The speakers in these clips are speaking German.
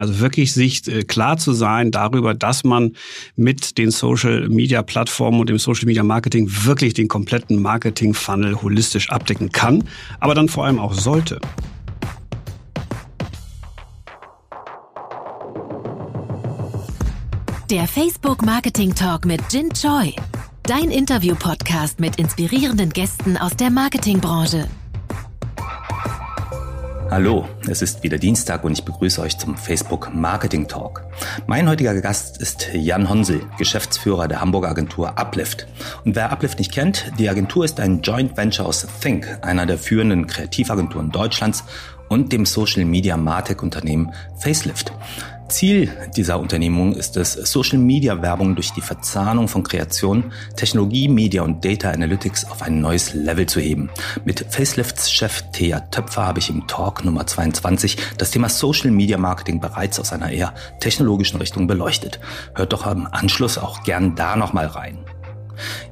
Also wirklich sich äh, klar zu sein darüber, dass man mit den Social Media Plattformen und dem Social Media Marketing wirklich den kompletten Marketing Funnel holistisch abdecken kann, aber dann vor allem auch sollte. Der Facebook Marketing Talk mit Jin Choi. Dein Interview-Podcast mit inspirierenden Gästen aus der Marketingbranche. Hallo, es ist wieder Dienstag und ich begrüße euch zum Facebook Marketing Talk. Mein heutiger Gast ist Jan Honsel, Geschäftsführer der Hamburger Agentur Uplift. Und wer Uplift nicht kennt, die Agentur ist ein Joint Venture aus Think, einer der führenden Kreativagenturen Deutschlands und dem Social Media Martech Unternehmen Facelift. Ziel dieser Unternehmung ist es, Social-Media-Werbung durch die Verzahnung von Kreation, Technologie, Media und Data Analytics auf ein neues Level zu heben. Mit Facelifts Chef Thea Töpfer habe ich im Talk Nummer 22 das Thema Social-Media-Marketing bereits aus einer eher technologischen Richtung beleuchtet. Hört doch am Anschluss auch gern da nochmal rein.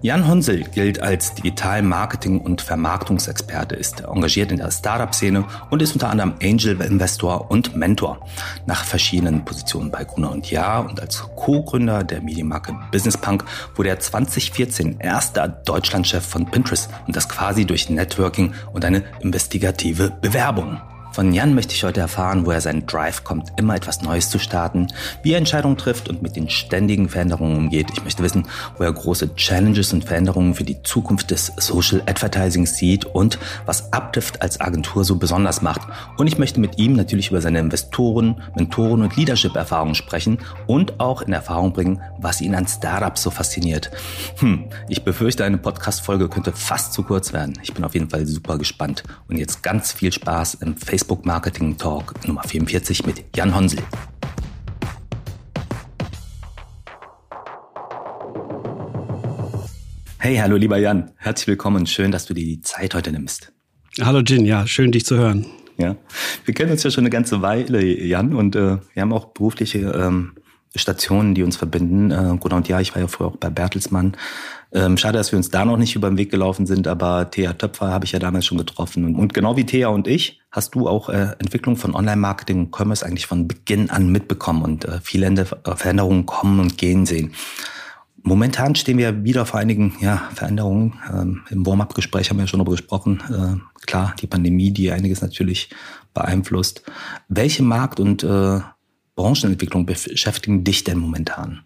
Jan Honsel gilt als Digital Marketing- und Vermarktungsexperte, ist engagiert in der Startup-Szene und ist unter anderem Angel-Investor und Mentor. Nach verschiedenen Positionen bei Gruner und Jahr und als Co-Gründer der Medienmarke Business Punk wurde er 2014 erster Deutschlandchef von Pinterest und das quasi durch Networking und eine investigative Bewerbung. Von Jan möchte ich heute erfahren, woher sein Drive kommt, immer etwas Neues zu starten, wie er Entscheidungen trifft und mit den ständigen Veränderungen umgeht. Ich möchte wissen, wo er große Challenges und Veränderungen für die Zukunft des Social Advertising sieht und was Uplift als Agentur so besonders macht. Und ich möchte mit ihm natürlich über seine Investoren, Mentoren und Leadership-Erfahrungen sprechen und auch in Erfahrung bringen, was ihn an Startups so fasziniert. Hm, ich befürchte, eine Podcast-Folge könnte fast zu kurz werden. Ich bin auf jeden Fall super gespannt. Und jetzt ganz viel Spaß im Facebook Facebook Marketing Talk Nummer 44 mit Jan Honsel. Hey, hallo lieber Jan, herzlich willkommen und schön, dass du dir die Zeit heute nimmst. Hallo Jin, ja, schön dich zu hören. Ja, wir kennen uns ja schon eine ganze Weile, Jan, und äh, wir haben auch berufliche ähm, Stationen, die uns verbinden. Äh, Gunnar und ja, ich war ja früher auch bei Bertelsmann ähm, schade, dass wir uns da noch nicht über den Weg gelaufen sind, aber Thea Töpfer habe ich ja damals schon getroffen. Und, und genau wie Thea und ich hast du auch äh, Entwicklung von Online-Marketing und Commerce eigentlich von Beginn an mitbekommen und äh, viele äh, Veränderungen kommen und gehen sehen. Momentan stehen wir wieder vor einigen ja, Veränderungen. Ähm, Im Warm-up-Gespräch haben wir schon darüber gesprochen. Äh, klar, die Pandemie, die einiges natürlich beeinflusst. Welche Markt- und äh, Branchenentwicklung beschäftigen dich denn momentan?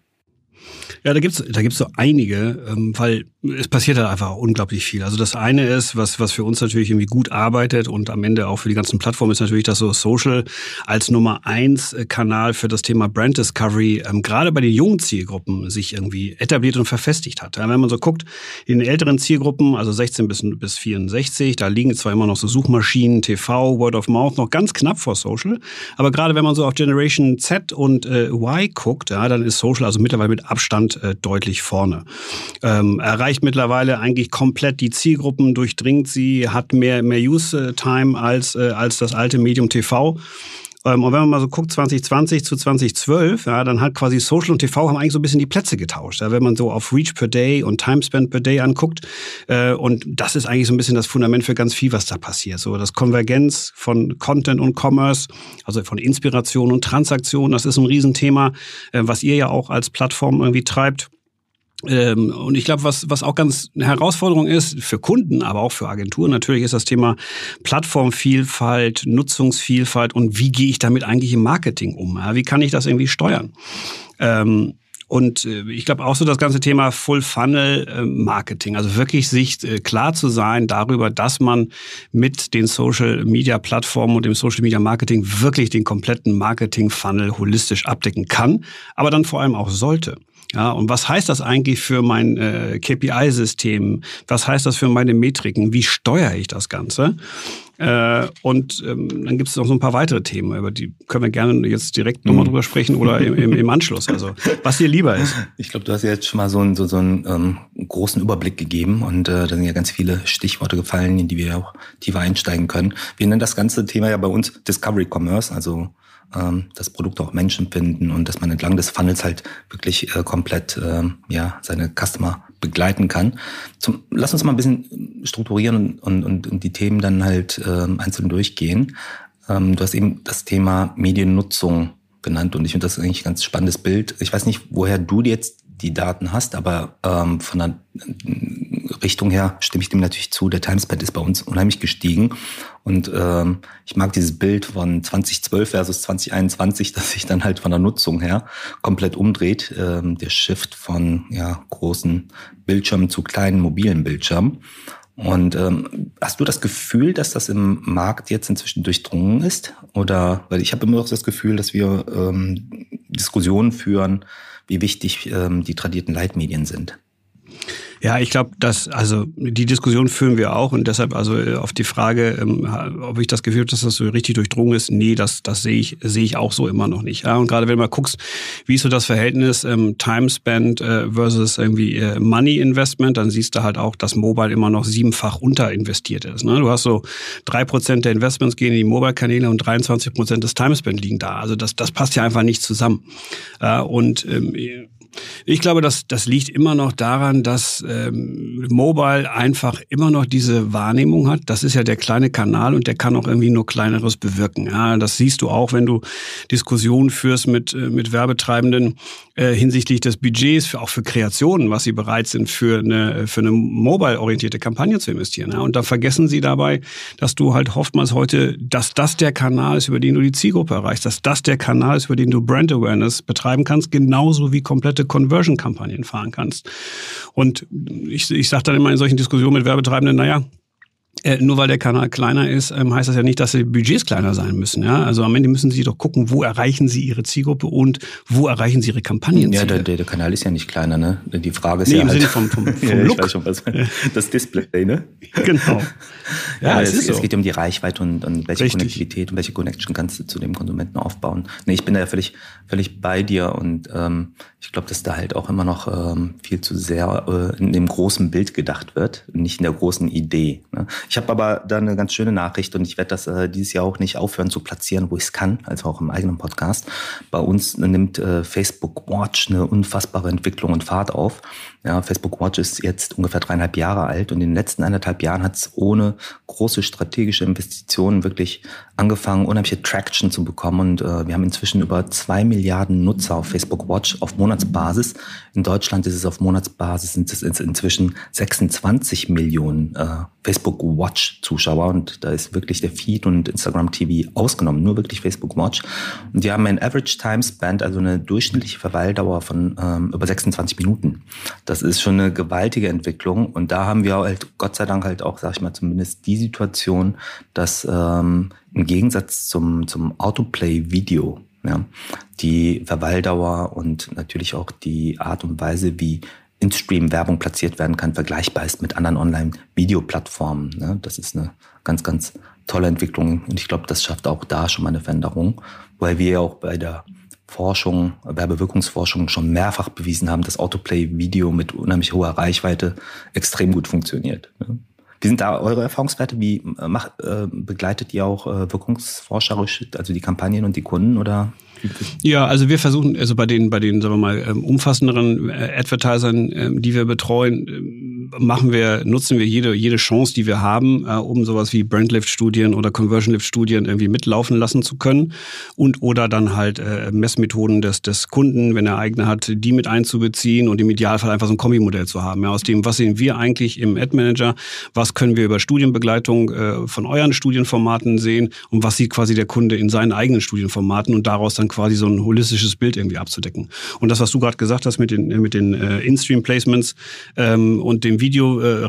Ja, da gibt's da gibt's so einige, ähm, weil es passiert halt einfach unglaublich viel. Also das eine ist, was, was für uns natürlich irgendwie gut arbeitet und am Ende auch für die ganzen Plattformen ist natürlich, dass so Social als Nummer eins Kanal für das Thema Brand Discovery ähm, gerade bei den jungen Zielgruppen sich irgendwie etabliert und verfestigt hat. Ja, wenn man so guckt, in den älteren Zielgruppen, also 16 bis, bis 64, da liegen zwar immer noch so Suchmaschinen, TV, Word of Mouth noch ganz knapp vor Social, aber gerade wenn man so auf Generation Z und äh, Y guckt, ja, dann ist Social also mittlerweile mit Abstand äh, deutlich vorne. Ähm, erreicht erreicht mittlerweile eigentlich komplett die Zielgruppen, durchdringt sie, hat mehr, mehr Use-Time als, äh, als das alte Medium TV. Ähm, und wenn man mal so guckt, 2020 zu 2012, ja, dann hat quasi Social und TV haben eigentlich so ein bisschen die Plätze getauscht. Ja, wenn man so auf Reach per Day und Time Spent per Day anguckt. Äh, und das ist eigentlich so ein bisschen das Fundament für ganz viel, was da passiert. So das Konvergenz von Content und Commerce, also von Inspiration und Transaktion, das ist ein Riesenthema, äh, was ihr ja auch als Plattform irgendwie treibt. Ähm, und ich glaube, was, was auch ganz eine Herausforderung ist für Kunden, aber auch für Agenturen natürlich, ist das Thema Plattformvielfalt, Nutzungsvielfalt und wie gehe ich damit eigentlich im Marketing um? Ja? Wie kann ich das irgendwie steuern? Ähm, und äh, ich glaube auch so das ganze Thema Full Funnel äh, Marketing, also wirklich sich äh, klar zu sein darüber, dass man mit den Social Media Plattformen und dem Social Media Marketing wirklich den kompletten Marketing Funnel holistisch abdecken kann, aber dann vor allem auch sollte. Ja, und was heißt das eigentlich für mein äh, KPI-System? Was heißt das für meine Metriken? Wie steuere ich das Ganze? Äh, und ähm, dann gibt es noch so ein paar weitere Themen, über die können wir gerne jetzt direkt nochmal mhm. drüber sprechen oder im, im, im, Anschluss. Also was dir lieber ist. Ich glaube, du hast ja jetzt schon mal so einen, so, so einen ähm, großen Überblick gegeben und äh, da sind ja ganz viele Stichworte gefallen, in die wir auch tiefer einsteigen können. Wir nennen das ganze Thema ja bei uns Discovery Commerce, also ähm, dass Produkte auch Menschen finden und dass man entlang des Funnels halt wirklich äh, komplett äh, ja seine Customer begleiten kann. Zum, lass uns mal ein bisschen strukturieren und, und, und die Themen dann halt äh, einzeln durchgehen. Ähm, du hast eben das Thema Mediennutzung genannt und ich finde das eigentlich ein ganz spannendes Bild. Ich weiß nicht, woher du jetzt die Daten hast, aber ähm, von der Richtung her stimme ich dem natürlich zu. Der Timespad ist bei uns unheimlich gestiegen und ähm, ich mag dieses Bild von 2012 versus 2021, dass sich dann halt von der Nutzung her komplett umdreht. Ähm, der Shift von ja, großen Bildschirmen zu kleinen mobilen Bildschirmen. Und ähm, hast du das Gefühl, dass das im Markt jetzt inzwischen durchdrungen ist? Oder weil ich habe immer noch das Gefühl, dass wir ähm, Diskussionen führen, wie wichtig ähm, die tradierten Leitmedien sind. Ja, ich glaube, dass also die Diskussion führen wir auch und deshalb also auf die Frage, ähm, ob ich das Gefühl habe, dass das so richtig durchdrungen ist, nee, das das sehe ich sehe ich auch so immer noch nicht. Ja, und gerade wenn du mal guckst, wie ist so das Verhältnis ähm, Time Spent äh, versus irgendwie äh, Money Investment, dann siehst du halt auch, dass Mobile immer noch siebenfach unterinvestiert ist. Ne? Du hast so drei Prozent der Investments gehen in die Mobile-Kanäle und 23 Prozent des Time Spent liegen da. Also das das passt ja einfach nicht zusammen. Äh, und ähm, ich glaube, dass das liegt immer noch daran, dass ähm, Mobile einfach immer noch diese Wahrnehmung hat. Das ist ja der kleine Kanal und der kann auch irgendwie nur kleineres bewirken. Ja, das siehst du auch, wenn du Diskussionen führst mit äh, mit Werbetreibenden äh, hinsichtlich des Budgets, für, auch für Kreationen, was sie bereit sind für eine für eine mobile-orientierte Kampagne zu investieren. Ja, und da vergessen sie dabei, dass du halt oftmals heute, dass das der Kanal ist, über den du die Zielgruppe erreichst, dass das der Kanal ist, über den du Brand Awareness betreiben kannst, genauso wie komplette gute Conversion-Kampagnen fahren kannst. Und ich, ich sage dann immer in solchen Diskussionen mit Werbetreibenden, naja, äh, nur weil der Kanal kleiner ist, ähm, heißt das ja nicht, dass die Budgets kleiner sein müssen. Ja? Also am Ende müssen Sie doch gucken, wo erreichen Sie Ihre Zielgruppe und wo erreichen Sie Ihre Kampagnen. Ja, der, der, Kanal ist ja nicht kleiner, ne? Die Frage ist nee, ja im halt, Sinne vom, vom, vom ja, Look. Ich weiß schon, was, das Display, ne? Genau. Ja, ja es, es, so. es, geht um die Reichweite und, und welche Richtig. Konnektivität und welche Connection kannst du zu dem Konsumenten aufbauen. Nee, ich bin da ja völlig, völlig bei dir und ähm, ich glaube, dass da halt auch immer noch ähm, viel zu sehr äh, in dem großen Bild gedacht wird, nicht in der großen Idee. Ne? Ich habe aber da eine ganz schöne Nachricht und ich werde das äh, dieses Jahr auch nicht aufhören zu platzieren, wo ich es kann, also auch im eigenen Podcast. Bei uns nimmt äh, Facebook Watch eine unfassbare Entwicklung und Fahrt auf. Ja, Facebook Watch ist jetzt ungefähr dreieinhalb Jahre alt und in den letzten eineinhalb Jahren hat es ohne große strategische Investitionen wirklich angefangen, unheimliche Traction zu bekommen. Und äh, wir haben inzwischen über zwei Milliarden Nutzer auf Facebook Watch auf Monatsbasis. In Deutschland ist es auf Monatsbasis sind es inzwischen 26 Millionen äh, Facebook Watch Zuschauer und da ist wirklich der Feed und Instagram TV ausgenommen, nur wirklich Facebook Watch. Und die haben ein Average Time Spent, also eine durchschnittliche Verweildauer von ähm, über 26 Minuten. Ist schon eine gewaltige Entwicklung und da haben wir halt Gott sei Dank halt auch, sag ich mal, zumindest die Situation, dass ähm, im Gegensatz zum, zum Autoplay-Video ja, die Verweildauer und natürlich auch die Art und Weise, wie in-Stream Werbung platziert werden kann, vergleichbar ist mit anderen Online-Videoplattformen. Ne? Das ist eine ganz, ganz tolle Entwicklung und ich glaube, das schafft auch da schon mal eine Veränderung, weil wir ja auch bei der Forschung, Werbewirkungsforschung schon mehrfach bewiesen haben, dass Autoplay-Video mit unheimlich hoher Reichweite extrem gut funktioniert. Wie sind da eure Erfahrungswerte? Wie äh, macht, äh, begleitet ihr auch äh, wirkungsforscherisch, also die Kampagnen und die Kunden oder? Ja, also wir versuchen, also bei den, bei den, sagen wir mal, ähm, umfassenderen äh, Advertisern, ähm, die wir betreuen, ähm, machen wir, nutzen wir jede, jede Chance, die wir haben, äh, um sowas wie Brandlift-Studien oder Conversion-Lift-Studien irgendwie mitlaufen lassen zu können und oder dann halt äh, Messmethoden des, des Kunden, wenn er eigene hat, die mit einzubeziehen und im Idealfall einfach so ein Kombimodell zu haben. Ja, aus dem, was sehen wir eigentlich im Ad-Manager, was können wir über Studienbegleitung von euren Studienformaten sehen? Und was sieht quasi der Kunde in seinen eigenen Studienformaten? Und daraus dann quasi so ein holistisches Bild irgendwie abzudecken. Und das, was du gerade gesagt hast mit den, mit den äh, In-Stream-Placements ähm, und dem Video äh,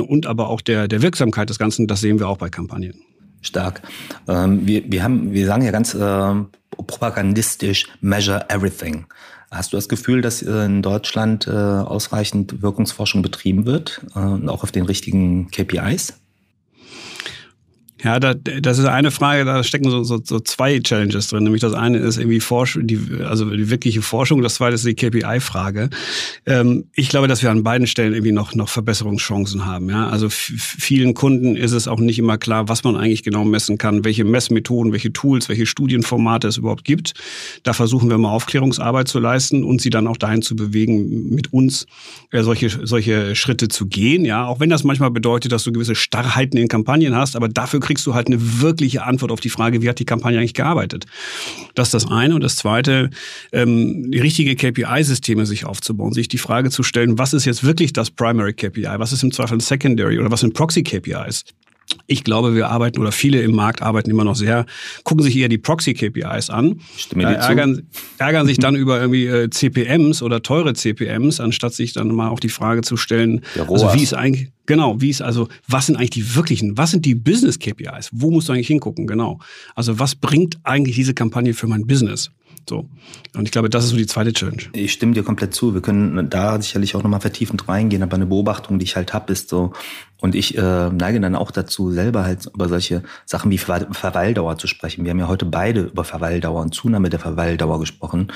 und aber auch der, der Wirksamkeit des Ganzen, das sehen wir auch bei Kampagnen. Stark. Ähm, wir, wir, haben, wir sagen ja ganz äh, propagandistisch, measure everything. Hast du das Gefühl, dass äh, in Deutschland äh, ausreichend Wirkungsforschung betrieben wird äh, auch auf den richtigen KPIs? Ja, da, das ist eine Frage, da stecken so, so, so zwei Challenges drin. Nämlich das eine ist irgendwie Forschung, die, also die wirkliche Forschung, das zweite ist die KPI-Frage. Ähm, ich glaube, dass wir an beiden Stellen irgendwie noch, noch Verbesserungschancen haben. Ja? Also vielen Kunden ist es auch nicht immer klar, was man eigentlich genau messen kann, welche Messmethoden, welche Tools, welche Studienformate es überhaupt gibt. Da versuchen wir mal Aufklärungsarbeit zu leisten und sie dann auch dahin zu bewegen, mit uns äh, solche, solche Schritte zu gehen. Ja, auch wenn das manchmal bedeutet, dass du gewisse Starrheiten in Kampagnen hast, aber dafür kriegst kriegst du halt eine wirkliche Antwort auf die Frage, wie hat die Kampagne eigentlich gearbeitet. Das ist das eine. Und das zweite, ähm, richtige KPI-Systeme sich aufzubauen, sich die Frage zu stellen, was ist jetzt wirklich das Primary KPI, was ist im Zweifel ein Secondary oder was sind Proxy-KPIs. Ich glaube, wir arbeiten oder viele im Markt arbeiten immer noch sehr, gucken sich eher die Proxy-KPIs an, Stimme äh, ärgern, ärgern sich dann über irgendwie äh, CPMs oder teure CPMs, anstatt sich dann mal auch die Frage zu stellen, also wie ist eigentlich, genau, wie ist also, was sind eigentlich die wirklichen, was sind die Business-KPIs? Wo musst du eigentlich hingucken? Genau. Also was bringt eigentlich diese Kampagne für mein Business? So. Und ich glaube, das ist so die zweite Challenge. Ich stimme dir komplett zu. Wir können da sicherlich auch nochmal vertiefend reingehen, aber eine Beobachtung, die ich halt habe, ist so, und ich äh, neige dann auch dazu, selber halt über solche Sachen wie Ver Verweildauer zu sprechen. Wir haben ja heute beide über Verweildauer und Zunahme der Verweildauer gesprochen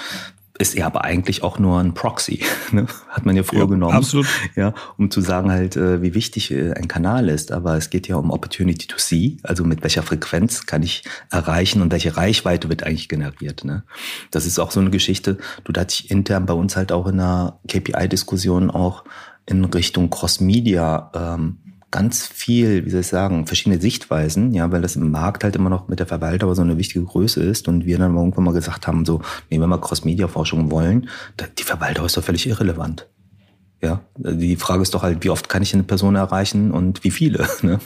ist ja aber eigentlich auch nur ein Proxy, ne? hat man ja früher ja, genommen, absolut. ja, um zu sagen halt, äh, wie wichtig äh, ein Kanal ist. Aber es geht ja um Opportunity to see, also mit welcher Frequenz kann ich erreichen und welche Reichweite wird eigentlich generiert. Ne? Das ist auch so eine Geschichte. Du da dich intern bei uns halt auch in einer KPI-Diskussion auch in Richtung Cross-Media ähm, ganz viel, wie soll ich sagen, verschiedene Sichtweisen, ja, weil das im Markt halt immer noch mit der Verwaltung so eine wichtige Größe ist und wir dann irgendwann mal gesagt haben, so, nee, wenn wir Cross-Media-Forschung wollen, die Verwaltung ist doch völlig irrelevant. Ja, die Frage ist doch halt, wie oft kann ich eine Person erreichen und wie viele, ne?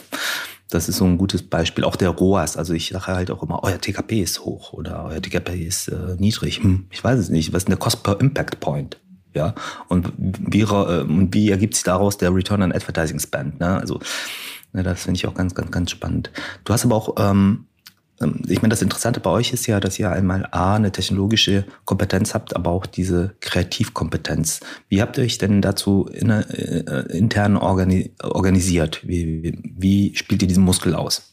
Das ist so ein gutes Beispiel. Auch der ROAS. Also ich sage halt auch immer, euer TKP ist hoch oder euer TKP ist äh, niedrig. Hm, ich weiß es nicht. Was ist denn der Cost per Impact Point? Ja, und wie, äh, wie ergibt sich daraus der Return on Advertising Spend? Ne? Also, ne, das finde ich auch ganz, ganz, ganz spannend. Du hast aber auch, ähm, ähm, ich meine, das Interessante bei euch ist ja, dass ihr einmal A, eine technologische Kompetenz habt, aber auch diese Kreativkompetenz. Wie habt ihr euch denn dazu in, äh, intern organi organisiert? Wie, wie spielt ihr diesen Muskel aus?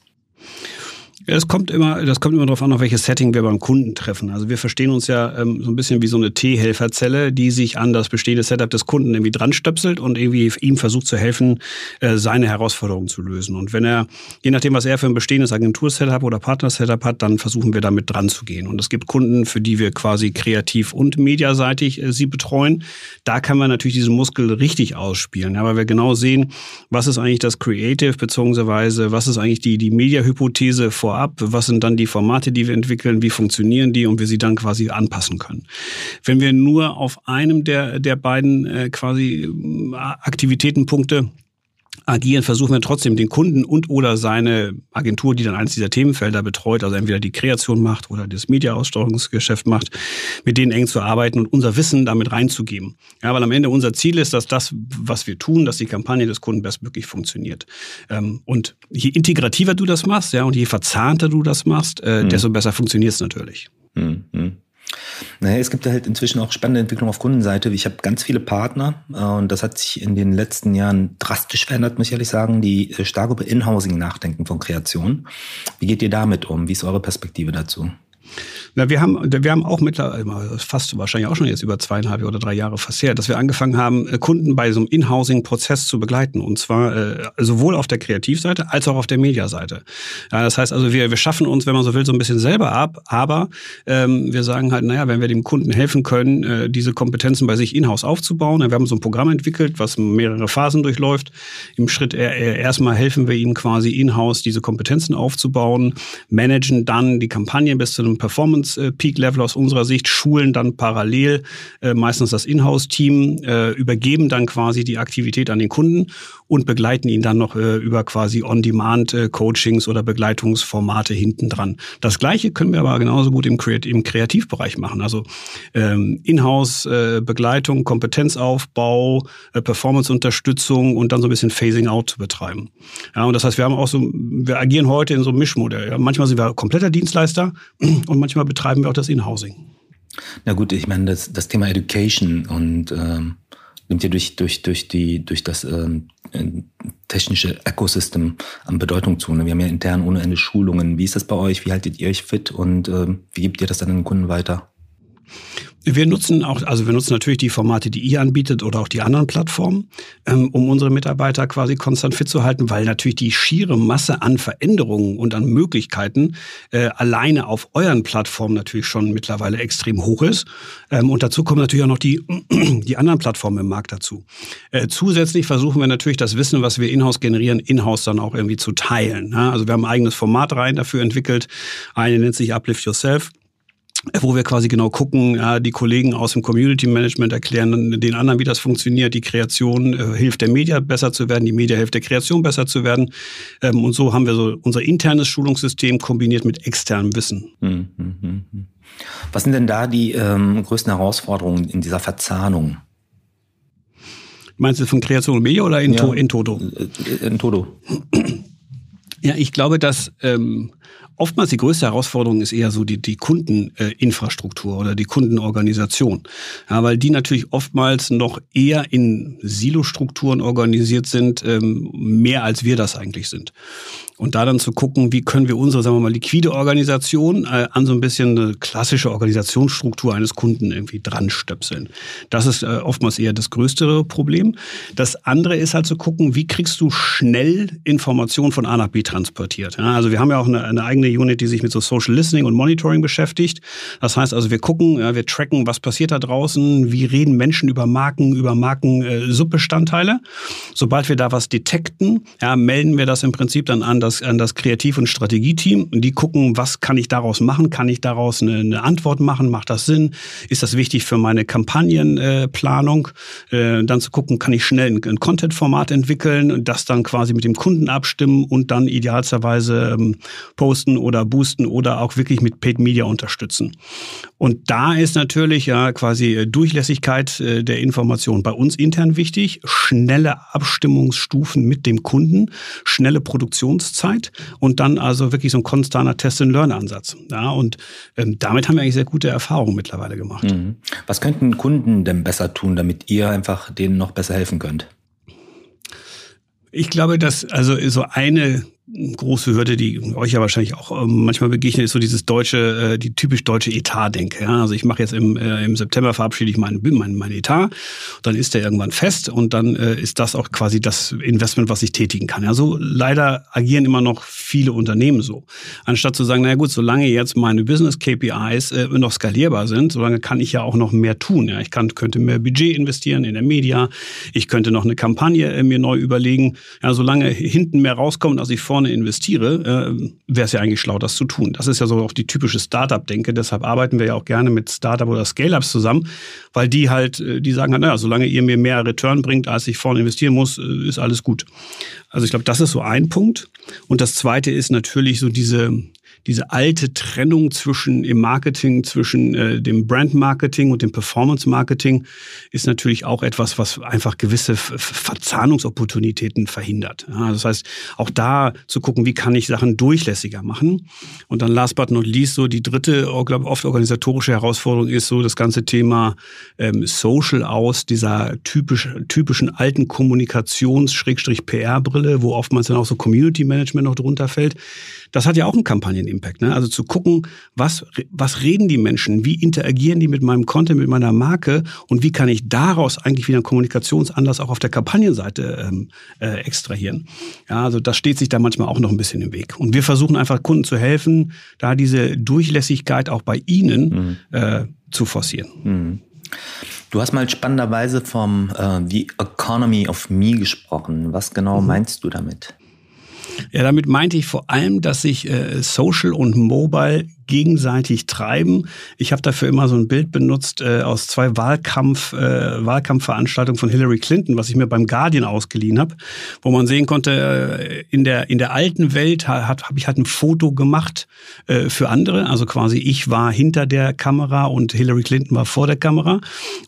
Es kommt immer, das kommt immer darauf an, auf welches Setting wir beim Kunden treffen. Also wir verstehen uns ja ähm, so ein bisschen wie so eine T-Helferzelle, die sich an das bestehende Setup des Kunden irgendwie dran stöpselt und irgendwie ihm versucht zu helfen, äh, seine Herausforderungen zu lösen. Und wenn er, je nachdem, was er für ein bestehendes Agentur-Setup oder Partner-Setup hat, dann versuchen wir damit dran zu gehen. Und es gibt Kunden, für die wir quasi kreativ und mediaseitig äh, sie betreuen. Da kann man natürlich diesen Muskel richtig ausspielen, ja, weil wir genau sehen, was ist eigentlich das Creative, beziehungsweise was ist eigentlich die, die Media-Hypothese vor ab, was sind dann die Formate, die wir entwickeln, wie funktionieren die? Und wir sie dann quasi anpassen können. Wenn wir nur auf einem der, der beiden äh, quasi äh, Aktivitätenpunkte agieren, versuchen wir trotzdem den Kunden und oder seine Agentur, die dann eines dieser Themenfelder betreut, also entweder die Kreation macht oder das Media-Aussteuerungsgeschäft macht, mit denen eng zu arbeiten und unser Wissen damit reinzugeben. Ja, weil am Ende unser Ziel ist, dass das, was wir tun, dass die Kampagne des Kunden bestmöglich funktioniert. Ähm, und je integrativer du das machst, ja, und je verzahnter du das machst, äh, mhm. desto besser funktioniert es natürlich. Mhm. Naja, es gibt halt inzwischen auch spannende Entwicklungen auf Kundenseite. Ich habe ganz viele Partner äh, und das hat sich in den letzten Jahren drastisch verändert, muss ich ehrlich sagen, die äh, stark über Inhousing nachdenken von Kreation. Wie geht ihr damit um? Wie ist eure Perspektive dazu? Na, wir haben, wir haben auch mittlerweile, fast wahrscheinlich auch schon jetzt über zweieinhalb oder drei Jahre versehrt, dass wir angefangen haben, äh, Kunden bei so einem Inhousing-Prozess zu begleiten. Und zwar äh, sowohl auf der Kreativseite als auch auf der Mediaseite. Ja, das heißt also, wir, wir schaffen uns, wenn man so will, so ein bisschen selber ab, aber ähm, wir sagen halt, naja, wenn wir dem Kunden helfen können, äh, diese Kompetenzen bei sich in-house aufzubauen, wir haben so ein Programm entwickelt, was mehrere Phasen durchläuft. Im Schritt erstmal helfen wir ihnen quasi in-house diese Kompetenzen aufzubauen, managen dann die Kampagne bis zu einem Performance-Peak-Level aus unserer Sicht, schulen dann parallel äh, meistens das Inhouse-Team, äh, übergeben dann quasi die Aktivität an den Kunden und begleiten ihn dann noch äh, über quasi On-Demand-Coachings oder Begleitungsformate hinten dran. Das Gleiche können wir aber genauso gut im, Kreat im Kreativbereich machen. Also ähm, Inhouse-Begleitung, Kompetenzaufbau, Performance-Unterstützung und dann so ein bisschen Phasing-out zu betreiben. Ja, und das heißt, wir haben auch so, wir agieren heute in so einem Mischmodell. Ja, manchmal sind wir kompletter Dienstleister und manchmal betreiben wir auch das Inhousing. Na gut, ich meine, das, das Thema Education und ähm, nimmt ja durch, durch, durch, die, durch das ähm, technische Ecosystem an Bedeutung zu. Ne? Wir haben ja intern ohne Ende Schulungen. Wie ist das bei euch? Wie haltet ihr euch fit und ähm, wie gebt ihr das dann den Kunden weiter? Wir nutzen auch, also wir nutzen natürlich die Formate, die ihr anbietet oder auch die anderen Plattformen, ähm, um unsere Mitarbeiter quasi konstant fit zu halten, weil natürlich die schiere Masse an Veränderungen und an Möglichkeiten äh, alleine auf euren Plattformen natürlich schon mittlerweile extrem hoch ist. Ähm, und dazu kommen natürlich auch noch die, die anderen Plattformen im Markt dazu. Äh, zusätzlich versuchen wir natürlich das Wissen, was wir in-house generieren, in-house dann auch irgendwie zu teilen. Ja? Also wir haben ein eigenes Format rein dafür entwickelt. Eine nennt sich Uplift Yourself wo wir quasi genau gucken, ja, die Kollegen aus dem Community Management erklären den anderen, wie das funktioniert. Die Kreation äh, hilft der Media besser zu werden, die Media hilft der Kreation besser zu werden. Ähm, und so haben wir so unser internes Schulungssystem kombiniert mit externem Wissen. Hm, hm, hm. Was sind denn da die ähm, größten Herausforderungen in dieser Verzahnung? Meinst du von Kreation und Media oder in, ja, to, in Toto? Äh, in Toto. Ja, ich glaube, dass ähm, oftmals die größte Herausforderung ist eher so die, die Kundeninfrastruktur äh, oder die Kundenorganisation. Ja, weil die natürlich oftmals noch eher in Silostrukturen organisiert sind, ähm, mehr als wir das eigentlich sind. Und da dann zu gucken, wie können wir unsere, sagen wir mal, liquide Organisation äh, an so ein bisschen eine klassische Organisationsstruktur eines Kunden irgendwie dran stöpseln. Das ist äh, oftmals eher das größte Problem. Das andere ist halt zu gucken, wie kriegst du schnell Informationen von A nach B transportiert. Ja, also wir haben ja auch eine, eine, eigene Unit, die sich mit so Social Listening und Monitoring beschäftigt. Das heißt also, wir gucken, ja, wir tracken, was passiert da draußen, wie reden Menschen über Marken, über Marken-Subbestandteile. Äh, Sobald wir da was detekten, ja, melden wir das im Prinzip dann an das, an das Kreativ- und Strategieteam. Und die gucken, was kann ich daraus machen? Kann ich daraus eine, eine Antwort machen? Macht das Sinn? Ist das wichtig für meine Kampagnenplanung? Äh, dann zu gucken, kann ich schnell ein, ein Content-Format entwickeln und das dann quasi mit dem Kunden abstimmen und dann idealsterweise ähm, posten oder boosten oder auch wirklich mit Paid Media unterstützen. Und da ist natürlich ja quasi äh, Durchlässigkeit äh, der Information bei uns intern wichtig, schnelle Abstimmungsstufen mit dem Kunden, schnelle Produktionszeit und dann also wirklich so ein konstanter Test-and-Learn-Ansatz. Ja, und ähm, damit haben wir eigentlich sehr gute Erfahrungen mittlerweile gemacht. Mhm. Was könnten Kunden denn besser tun, damit ihr einfach denen noch besser helfen könnt? Ich glaube, dass also so eine große Hürde, die euch ja wahrscheinlich auch ähm, manchmal begegnet, ist so dieses deutsche, äh, die typisch deutsche Etat-Denke. Ja? Also ich mache jetzt im, äh, im September verabschiede ich meinen mein, mein Etat, dann ist der irgendwann fest und dann äh, ist das auch quasi das Investment, was ich tätigen kann. Ja, so leider agieren immer noch viele Unternehmen so. Anstatt zu sagen, naja gut, solange jetzt meine Business KPIs äh, noch skalierbar sind, solange kann ich ja auch noch mehr tun. Ja? Ich kann, könnte mehr Budget investieren in der Media, ich könnte noch eine Kampagne äh, mir neu überlegen. Ja, solange hinten mehr rauskommt, als ich vorne vorne investiere, äh, wäre es ja eigentlich schlau, das zu tun. Das ist ja so auch die typische Startup-Denke. Deshalb arbeiten wir ja auch gerne mit Startup oder Scale-Ups zusammen, weil die halt, äh, die sagen halt, naja, solange ihr mir mehr Return bringt, als ich vorne investieren muss, äh, ist alles gut. Also ich glaube, das ist so ein Punkt. Und das zweite ist natürlich so diese, diese alte Trennung zwischen im Marketing, zwischen äh, dem Brand-Marketing und dem Performance-Marketing ist natürlich auch etwas, was einfach gewisse Verzahnungsopportunitäten verhindert. Ja, das heißt, auch da zu gucken, wie kann ich Sachen durchlässiger machen. Und dann last but not least, so die dritte, oh, glaube oft organisatorische Herausforderung ist so das ganze Thema ähm, Social aus dieser typisch, typischen alten Kommunikations-PR-Brille, wo oftmals dann auch so Community Management noch drunter fällt. Das hat ja auch einen Kampagnen-Impact. Ne? Also zu gucken, was, was reden die Menschen, wie interagieren die mit meinem Content, mit meiner Marke und wie kann ich daraus eigentlich wieder einen Kommunikationsanlass auch auf der Kampagnenseite ähm, äh, extrahieren. Ja, also das steht sich da manchmal auch noch ein bisschen im Weg. Und wir versuchen einfach Kunden zu helfen, da diese Durchlässigkeit auch bei ihnen mhm. äh, zu forcieren. Mhm. Du hast mal spannenderweise vom äh, The Economy of Me gesprochen. Was genau mhm. meinst du damit? Ja, damit meinte ich vor allem, dass sich äh, Social und Mobile gegenseitig treiben. Ich habe dafür immer so ein Bild benutzt äh, aus zwei Wahlkampf, äh, Wahlkampfveranstaltungen von Hillary Clinton, was ich mir beim Guardian ausgeliehen habe, wo man sehen konnte, äh, in, der, in der alten Welt hat, habe ich halt ein Foto gemacht äh, für andere. Also quasi ich war hinter der Kamera und Hillary Clinton war vor der Kamera.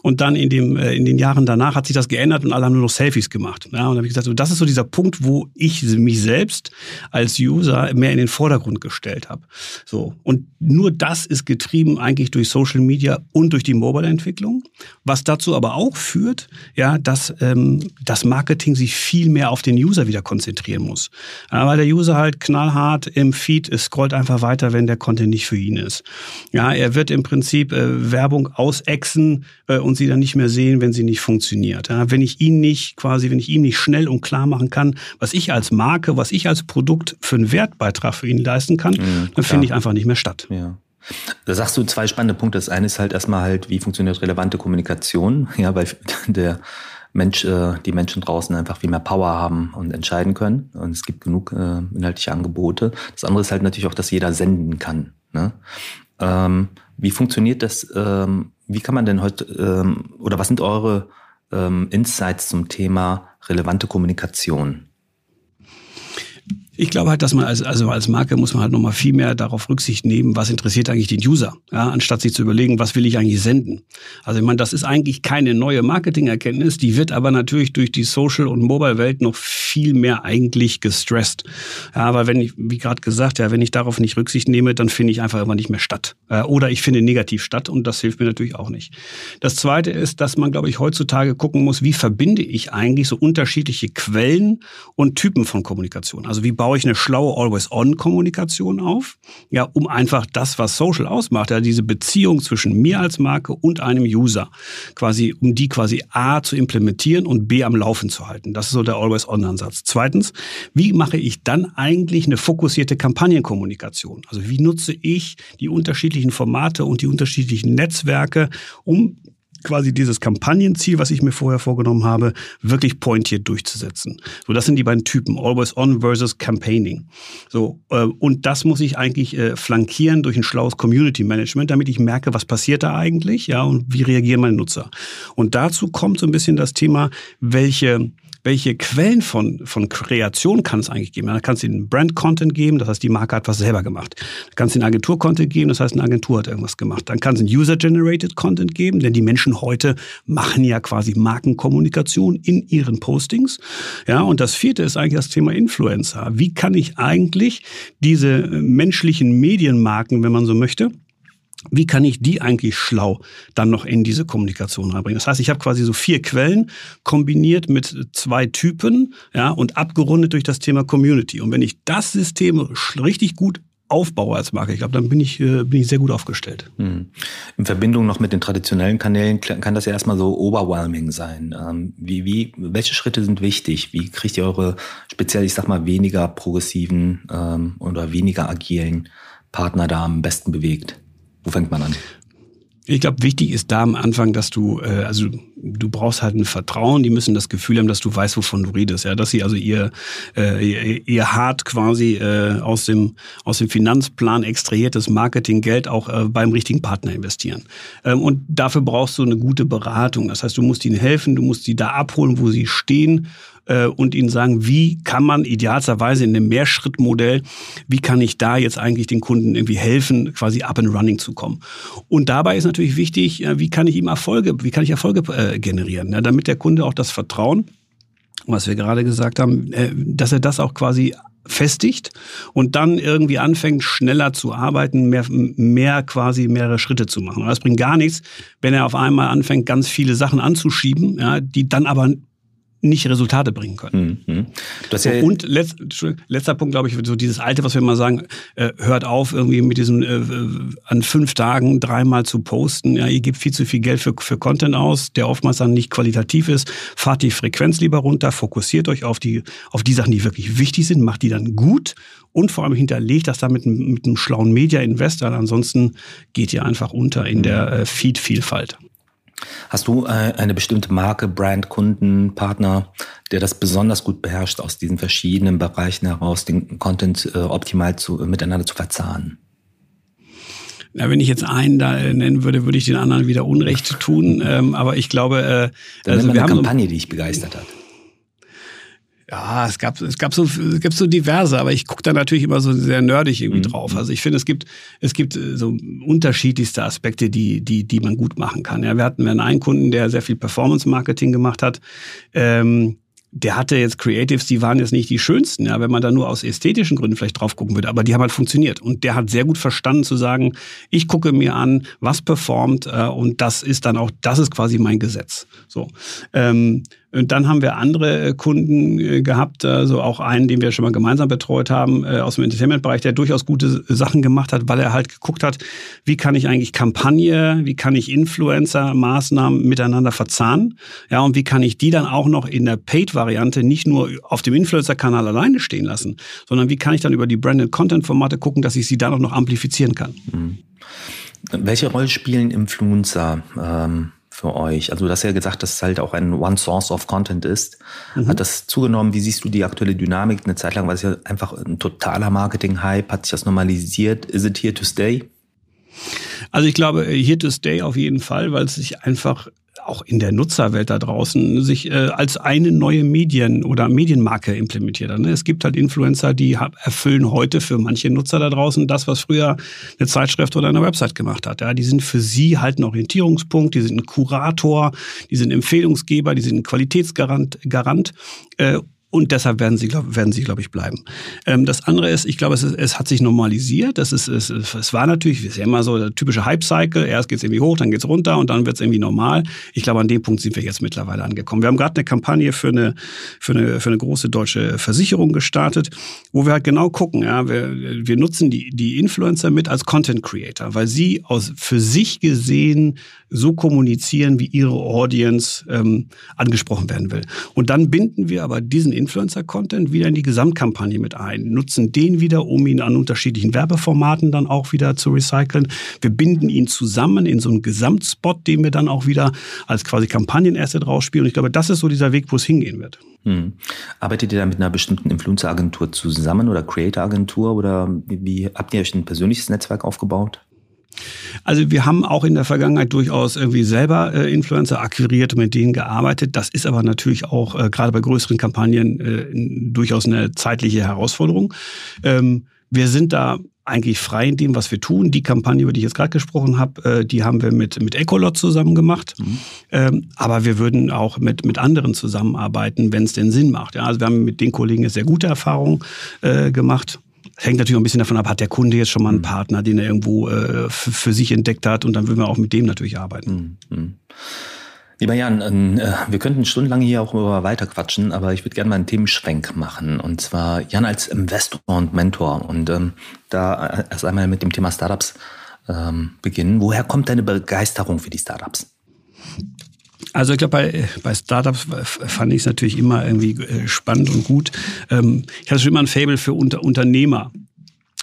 Und dann in, dem, äh, in den Jahren danach hat sich das geändert und alle haben nur noch Selfies gemacht. Ja, und habe ich gesagt, so, das ist so dieser Punkt, wo ich mich selbst als User mehr in den Vordergrund gestellt habe. So. Und nur das ist getrieben eigentlich durch Social Media und durch die Mobile-Entwicklung. Was dazu aber auch führt, ja, dass ähm, das Marketing sich viel mehr auf den User wieder konzentrieren muss. Ja, weil der User halt knallhart im Feed scrollt einfach weiter, wenn der Content nicht für ihn ist. Ja, er wird im Prinzip äh, Werbung ausexen äh, und sie dann nicht mehr sehen, wenn sie nicht funktioniert. Ja, wenn ich ihn nicht quasi, wenn ich ihm nicht schnell und klar machen kann, was ich als Marke, was ich als Produkt für einen Wertbeitrag für ihn leisten kann, mhm, dann finde ich einfach nicht mehr statt. Ja. Da sagst du zwei spannende Punkte. Das eine ist halt erstmal halt, wie funktioniert relevante Kommunikation, ja, weil der Mensch, äh, die Menschen draußen einfach viel mehr Power haben und entscheiden können. Und es gibt genug äh, inhaltliche Angebote. Das andere ist halt natürlich auch, dass jeder senden kann. Ne? Ähm, wie funktioniert das? Ähm, wie kann man denn heute, ähm, oder was sind eure ähm, Insights zum Thema relevante Kommunikation? Ich glaube halt, dass man als, also als Marke muss man halt nochmal viel mehr darauf Rücksicht nehmen, was interessiert eigentlich den User, ja, anstatt sich zu überlegen, was will ich eigentlich senden. Also ich meine, das ist eigentlich keine neue Marketingerkenntnis, die wird aber natürlich durch die Social- und Mobile-Welt noch viel mehr eigentlich gestresst. Ja, aber wenn ich, wie gerade gesagt, ja, wenn ich darauf nicht Rücksicht nehme, dann finde ich einfach immer nicht mehr statt. Äh, oder ich finde negativ statt und das hilft mir natürlich auch nicht. Das zweite ist, dass man, glaube ich, heutzutage gucken muss, wie verbinde ich eigentlich so unterschiedliche Quellen und Typen von Kommunikation. Also wie baue baue ich eine schlaue Always-On-Kommunikation auf, ja, um einfach das, was Social ausmacht, ja, diese Beziehung zwischen mir als Marke und einem User, quasi, um die quasi A zu implementieren und B am Laufen zu halten. Das ist so der Always-On-Ansatz. Zweitens, wie mache ich dann eigentlich eine fokussierte Kampagnenkommunikation? Also wie nutze ich die unterschiedlichen Formate und die unterschiedlichen Netzwerke, um quasi dieses Kampagnenziel, was ich mir vorher vorgenommen habe, wirklich pointiert durchzusetzen. So, das sind die beiden Typen, Always On versus Campaigning. So, äh, und das muss ich eigentlich äh, flankieren durch ein schlaues Community Management, damit ich merke, was passiert da eigentlich, ja, und wie reagieren meine Nutzer. Und dazu kommt so ein bisschen das Thema, welche welche Quellen von, von Kreation kann es eigentlich geben? Da kannst du einen Brand-Content geben, das heißt, die Marke hat was selber gemacht. Da kannst du einen Agentur-Content geben, das heißt, eine Agentur hat irgendwas gemacht. Dann kann es einen User-Generated Content geben, denn die Menschen heute machen ja quasi Markenkommunikation in ihren Postings. Ja, und das vierte ist eigentlich das Thema Influencer. Wie kann ich eigentlich diese menschlichen Medienmarken, wenn man so möchte, wie kann ich die eigentlich schlau dann noch in diese Kommunikation reinbringen? Das heißt, ich habe quasi so vier Quellen kombiniert mit zwei Typen ja, und abgerundet durch das Thema Community. Und wenn ich das System richtig gut aufbaue als Marke, ich glaube, dann bin ich, äh, bin ich sehr gut aufgestellt. Hm. In Verbindung noch mit den traditionellen Kanälen kann das ja erstmal so overwhelming sein. Ähm, wie, wie, welche Schritte sind wichtig? Wie kriegt ihr eure speziell, ich sag mal, weniger progressiven ähm, oder weniger agilen Partner da am besten bewegt? Wo fängt man an? Ich glaube, wichtig ist da am Anfang, dass du, äh, also du brauchst halt ein Vertrauen, die müssen das Gefühl haben, dass du weißt, wovon du redest, ja, dass sie also ihr, äh, ihr, ihr hart quasi äh, aus, dem, aus dem Finanzplan extrahiertes Marketinggeld auch äh, beim richtigen Partner investieren. Ähm, und dafür brauchst du eine gute Beratung. Das heißt, du musst ihnen helfen, du musst sie da abholen, wo sie stehen äh, und ihnen sagen, wie kann man idealsterweise in einem Mehrschrittmodell, wie kann ich da jetzt eigentlich den Kunden irgendwie helfen, quasi up and running zu kommen. Und dabei ist natürlich wichtig, äh, wie kann ich ihm Erfolge, wie kann ich Erfolge äh, generieren, ja, damit der Kunde auch das Vertrauen, was wir gerade gesagt haben, äh, dass er das auch quasi festigt und dann irgendwie anfängt, schneller zu arbeiten, mehr, mehr quasi mehrere Schritte zu machen. Das bringt gar nichts, wenn er auf einmal anfängt, ganz viele Sachen anzuschieben, ja, die dann aber nicht Resultate bringen können. Mhm. Ja und letzt, letzter Punkt, glaube ich, so dieses alte, was wir immer sagen, äh, hört auf, irgendwie mit diesem äh, an fünf Tagen dreimal zu posten. Ja, ihr gebt viel zu viel Geld für, für Content aus, der oftmals dann nicht qualitativ ist. Fahrt die Frequenz lieber runter, fokussiert euch auf die, auf die Sachen, die wirklich wichtig sind, macht die dann gut und vor allem hinterlegt das dann mit, mit einem schlauen Media-Investor. Ansonsten geht ihr einfach unter in der äh, Feed-Vielfalt. Hast du äh, eine bestimmte Marke, Brand, Kunden, Partner, der das besonders gut beherrscht, aus diesen verschiedenen Bereichen heraus den Content äh, optimal zu, äh, miteinander zu verzahnen? Ja, wenn ich jetzt einen da nennen würde, würde ich den anderen wieder Unrecht tun. Ähm, aber ich glaube, äh, Dann also wir eine haben Kampagne, die dich begeistert hat. Ja, es gab, es gab so, es gibt so diverse, aber ich gucke da natürlich immer so sehr nerdig irgendwie mhm. drauf. Also ich finde, es gibt, es gibt äh, so unterschiedlichste Aspekte, die, die, die man gut machen kann. Ja, wir hatten einen Kunden, der sehr viel Performance-Marketing gemacht hat. Ähm, der hatte jetzt Creatives, die waren jetzt nicht die schönsten, ja, wenn man da nur aus ästhetischen Gründen vielleicht drauf gucken würde, aber die haben halt funktioniert. Und der hat sehr gut verstanden zu sagen, ich gucke mir an, was performt äh, und das ist dann auch, das ist quasi mein Gesetz. So. Ähm, und dann haben wir andere äh, Kunden äh, gehabt, also auch einen, den wir schon mal gemeinsam betreut haben äh, aus dem Entertainment-Bereich, der durchaus gute Sachen gemacht hat, weil er halt geguckt hat, wie kann ich eigentlich Kampagne, wie kann ich Influencer-Maßnahmen miteinander verzahnen, ja, und wie kann ich die dann auch noch in der Paid-Variante nicht nur auf dem Influencer-Kanal alleine stehen lassen, sondern wie kann ich dann über die Branded Content-Formate gucken, dass ich sie dann auch noch amplifizieren kann. Mhm. Welche Rolle spielen Influencer? Ähm für euch? Also du hast ja gesagt, dass es halt auch ein One Source of Content ist. Mhm. Hat das zugenommen? Wie siehst du die aktuelle Dynamik? Eine Zeit lang war es ja einfach ein totaler Marketing-Hype. Hat sich das normalisiert? Is it here to stay? Also ich glaube, here to stay auf jeden Fall, weil es sich einfach auch in der Nutzerwelt da draußen sich äh, als eine neue Medien- oder Medienmarke implementiert. Ne? Es gibt halt Influencer, die erfüllen heute für manche Nutzer da draußen das, was früher eine Zeitschrift oder eine Website gemacht hat. Ja, die sind für sie halt ein Orientierungspunkt, die sind ein Kurator, die sind Empfehlungsgeber, die sind ein Qualitätsgarant Garant, äh, und deshalb werden sie, glaub, werden sie, glaube ich, bleiben. Ähm, das andere ist, ich glaube, es, es hat sich normalisiert. Das ist, es, es war natürlich, ist ja immer so der typische Hype-Cycle. Erst geht's irgendwie hoch, dann geht's runter und dann wird's irgendwie normal. Ich glaube, an dem Punkt sind wir jetzt mittlerweile angekommen. Wir haben gerade eine Kampagne für eine, für, eine, für eine große deutsche Versicherung gestartet, wo wir halt genau gucken. Ja, wir, wir nutzen die, die Influencer mit als Content Creator, weil sie aus für sich gesehen so kommunizieren, wie ihre Audience ähm, angesprochen werden will. Und dann binden wir aber diesen Influencer-Content wieder in die Gesamtkampagne mit ein, nutzen den wieder, um ihn an unterschiedlichen Werbeformaten dann auch wieder zu recyceln. Wir binden ihn zusammen in so einen Gesamtspot, den wir dann auch wieder als quasi Kampagnenasset rausspielen. Und ich glaube, das ist so dieser Weg, wo es hingehen wird. Hm. Arbeitet ihr da mit einer bestimmten Influencer-Agentur zusammen oder Creator-Agentur oder wie, wie habt ihr euch ein persönliches Netzwerk aufgebaut? Also wir haben auch in der Vergangenheit durchaus irgendwie selber äh, Influencer akquiriert, mit denen gearbeitet. Das ist aber natürlich auch äh, gerade bei größeren Kampagnen äh, durchaus eine zeitliche Herausforderung. Ähm, wir sind da eigentlich frei in dem, was wir tun. Die Kampagne, über die ich jetzt gerade gesprochen habe, äh, die haben wir mit, mit Ecolot zusammen gemacht. Mhm. Ähm, aber wir würden auch mit, mit anderen zusammenarbeiten, wenn es denn Sinn macht. Ja, also wir haben mit den Kollegen eine sehr gute Erfahrung äh, gemacht hängt natürlich auch ein bisschen davon ab, hat der Kunde jetzt schon mal einen mhm. Partner, den er irgendwo äh, für sich entdeckt hat und dann würden wir auch mit dem natürlich arbeiten. Mhm. mhm. Lieber Jan, äh, wir könnten stundenlang hier auch über weiter quatschen, aber ich würde gerne mal einen Themenschwenk machen. Und zwar Jan als Investor und Mentor. Und ähm, da erst einmal mit dem Thema Startups ähm, beginnen. Woher kommt deine Begeisterung für die Startups? Also ich glaube, bei, bei Startups fand ich es natürlich immer irgendwie äh, spannend und gut. Ähm, ich hatte schon immer ein Fable für Unter Unternehmer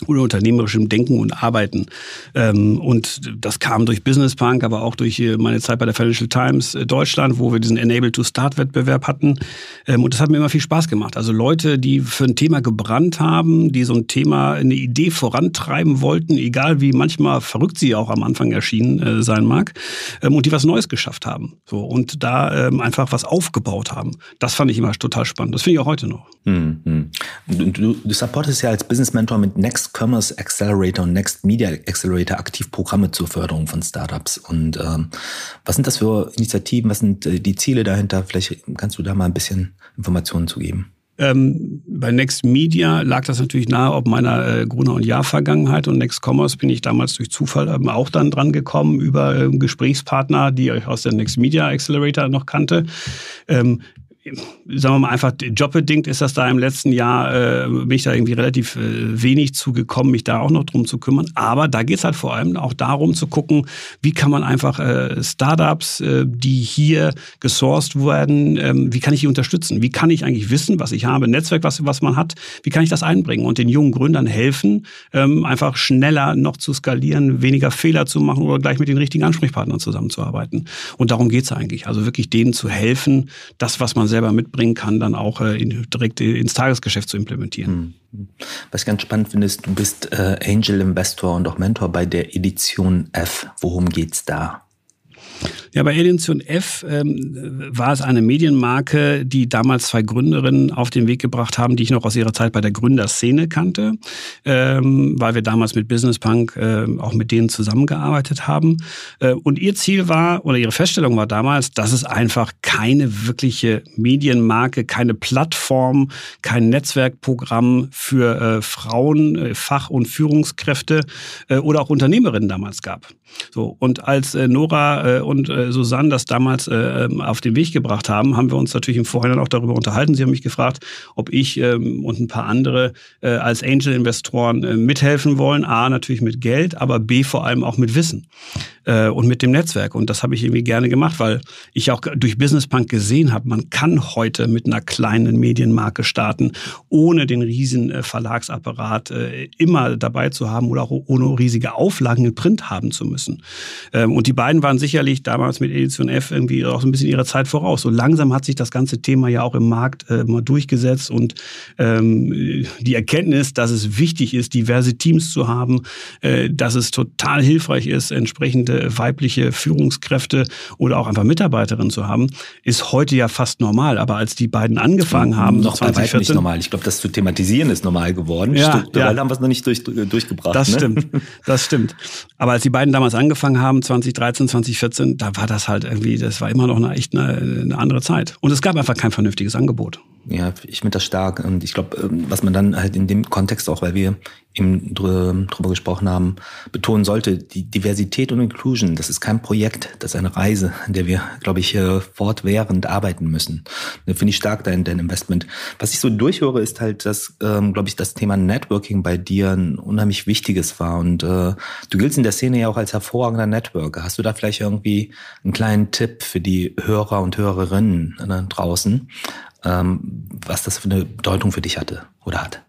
oder unternehmerischem Denken und Arbeiten. Ähm, und das kam durch Business Punk, aber auch durch äh, meine Zeit bei der Financial Times äh, Deutschland, wo wir diesen Enable to Start Wettbewerb hatten. Ähm, und das hat mir immer viel Spaß gemacht. Also Leute, die für ein Thema gebrannt haben, die so ein Thema, eine Idee vorantreiben wollten, egal wie manchmal verrückt sie auch am Anfang erschienen äh, sein mag, ähm, und die was Neues geschafft haben. So und da einfach was aufgebaut haben. Das fand ich immer total spannend. Das finde ich auch heute noch. Hm, hm. Du, du, du supportest ja als Business Mentor mit Next Commerce Accelerator und Next Media Accelerator aktiv Programme zur Förderung von Startups. Und ähm, was sind das für Initiativen? Was sind äh, die Ziele dahinter? Vielleicht kannst du da mal ein bisschen Informationen zu geben. Ähm, bei Next Media lag das natürlich nahe ob meiner äh, Gruner und Jahr-Vergangenheit und Next Commerce bin ich damals durch Zufall ähm, auch dann dran gekommen über äh, Gesprächspartner, die ich aus der Next Media Accelerator noch kannte. Sagen wir mal einfach jobbedingt ist das da im letzten Jahr, äh, bin ich da irgendwie relativ äh, wenig zugekommen, mich da auch noch drum zu kümmern. Aber da geht es halt vor allem auch darum zu gucken, wie kann man einfach äh, Startups, äh, die hier gesourced werden, ähm, wie kann ich die unterstützen? Wie kann ich eigentlich wissen, was ich habe, Netzwerk, was, was man hat, wie kann ich das einbringen und den jungen Gründern helfen, ähm, einfach schneller noch zu skalieren, weniger Fehler zu machen oder gleich mit den richtigen Ansprechpartnern zusammenzuarbeiten. Und darum geht es eigentlich. Also wirklich denen zu helfen, das, was man selbst selber mitbringen kann, dann auch äh, in, direkt ins Tagesgeschäft zu implementieren. Hm. Was ich ganz spannend finde, ist, du bist äh, Angel Investor und auch Mentor bei der Edition F. Worum geht's da? Ja, bei Edition F ähm, war es eine Medienmarke, die damals zwei Gründerinnen auf den Weg gebracht haben, die ich noch aus ihrer Zeit bei der Gründerszene kannte, ähm, weil wir damals mit Business Punk äh, auch mit denen zusammengearbeitet haben. Äh, und ihr Ziel war, oder ihre Feststellung war damals, dass es einfach keine wirkliche Medienmarke, keine Plattform, kein Netzwerkprogramm für äh, Frauen, äh, Fach- und Führungskräfte äh, oder auch Unternehmerinnen damals gab. So, und als äh, Nora und äh, Susanne das damals äh, ähm, auf den Weg gebracht haben, haben wir uns natürlich im Vorhinein auch darüber unterhalten. Sie haben mich gefragt, ob ich ähm, und ein paar andere äh, als Angel-Investoren äh, mithelfen wollen. A, natürlich mit Geld, aber B, vor allem auch mit Wissen äh, und mit dem Netzwerk. Und das habe ich irgendwie gerne gemacht, weil ich auch durch Business Punk gesehen habe, man kann heute mit einer kleinen Medienmarke starten, ohne den riesen äh, Verlagsapparat äh, immer dabei zu haben oder auch ohne riesige Auflagen in Print haben zu müssen. Ähm, und die beiden waren sicherlich damals mit Edition F irgendwie auch so ein bisschen ihrer Zeit voraus. So langsam hat sich das ganze Thema ja auch im Markt äh, mal durchgesetzt und ähm, die Erkenntnis, dass es wichtig ist, diverse Teams zu haben, äh, dass es total hilfreich ist, entsprechende weibliche Führungskräfte oder auch einfach Mitarbeiterinnen zu haben, ist heute ja fast normal. Aber als die beiden angefangen haben, noch 2014, bei nicht normal. Ich glaube, das zu thematisieren ist normal geworden. Ja, Strukturell ja. haben wir es noch nicht durch, durchgebracht. Das ne? stimmt, das stimmt. Aber als die beiden damals angefangen haben, 2013, 2014, da war das halt irgendwie, das war immer noch eine echt eine, eine andere Zeit. Und es gab einfach kein vernünftiges Angebot. Ja, ich finde das stark. Und ich glaube, ähm, was man dann halt in dem Kontext auch, weil wir eben drüber gesprochen haben, betonen sollte, die Diversität und Inclusion, das ist kein Projekt, das ist eine Reise, in der wir, glaube ich, fortwährend arbeiten müssen. Da finde ich stark dein, dein Investment. Was ich so durchhöre, ist halt, dass, ähm, glaube ich, das Thema Networking bei dir ein unheimlich wichtiges war. Und äh, du giltst in der Szene ja auch als hervorragender Networker. Hast du da vielleicht irgendwie einen kleinen Tipp für die Hörer und Hörerinnen äh, draußen, was das für eine Bedeutung für dich hatte oder hat?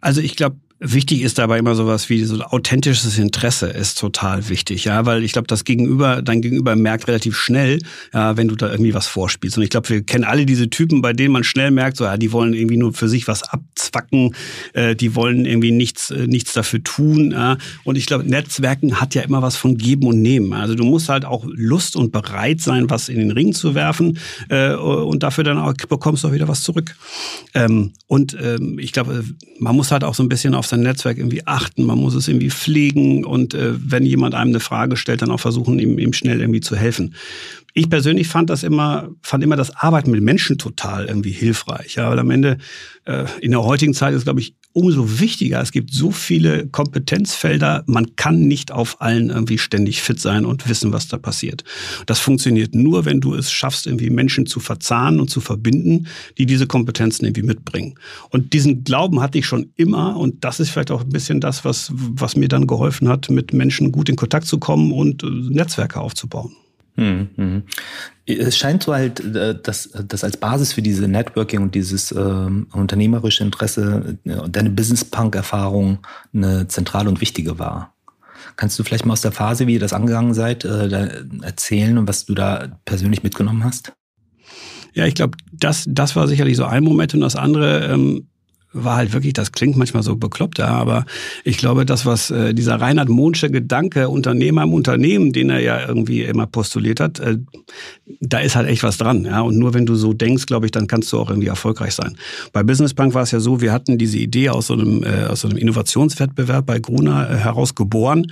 Also ich glaube, Wichtig ist dabei immer sowas wie so authentisches Interesse ist total wichtig, ja, weil ich glaube, das Gegenüber, dein Gegenüber merkt relativ schnell, ja, wenn du da irgendwie was vorspielst. Und ich glaube, wir kennen alle diese Typen, bei denen man schnell merkt, so, ja, die wollen irgendwie nur für sich was abzwacken, äh, die wollen irgendwie nichts, äh, nichts dafür tun. Ja. Und ich glaube, Netzwerken hat ja immer was von Geben und Nehmen. Also du musst halt auch Lust und bereit sein, was in den Ring zu werfen, äh, und dafür dann auch bekommst du auch wieder was zurück. Ähm, und ähm, ich glaube, man muss halt auch so ein bisschen auf sein Netzwerk irgendwie achten, man muss es irgendwie pflegen und äh, wenn jemand einem eine Frage stellt, dann auch versuchen, ihm, ihm schnell irgendwie zu helfen. Ich persönlich fand das immer, fand immer das Arbeiten mit Menschen total irgendwie hilfreich. Ja, weil am Ende äh, in der heutigen Zeit ist, glaube ich, umso wichtiger. Es gibt so viele Kompetenzfelder, man kann nicht auf allen irgendwie ständig fit sein und wissen, was da passiert. Das funktioniert nur, wenn du es schaffst, irgendwie Menschen zu verzahnen und zu verbinden, die diese Kompetenzen irgendwie mitbringen. Und diesen Glauben hatte ich schon immer und das ist vielleicht auch ein bisschen das, was, was mir dann geholfen hat, mit Menschen gut in Kontakt zu kommen und äh, Netzwerke aufzubauen. Hm, hm. Es scheint so halt, äh, dass das als Basis für diese Networking und dieses äh, unternehmerische Interesse äh, deine Business-Punk-Erfahrung eine zentrale und wichtige war. Kannst du vielleicht mal aus der Phase, wie ihr das angegangen seid, äh, erzählen und was du da persönlich mitgenommen hast? Ja, ich glaube, das, das war sicherlich so ein Moment und das andere, ähm, war halt wirklich, das klingt manchmal so bekloppt, ja, aber ich glaube, das, was äh, dieser Reinhard Mohnsche Gedanke, Unternehmer im Unternehmen, den er ja irgendwie immer postuliert hat, äh, da ist halt echt was dran. Ja? Und nur wenn du so denkst, glaube ich, dann kannst du auch irgendwie erfolgreich sein. Bei Business Bank war es ja so, wir hatten diese Idee aus so einem, äh, aus so einem Innovationswettbewerb bei Gruner äh, heraus geboren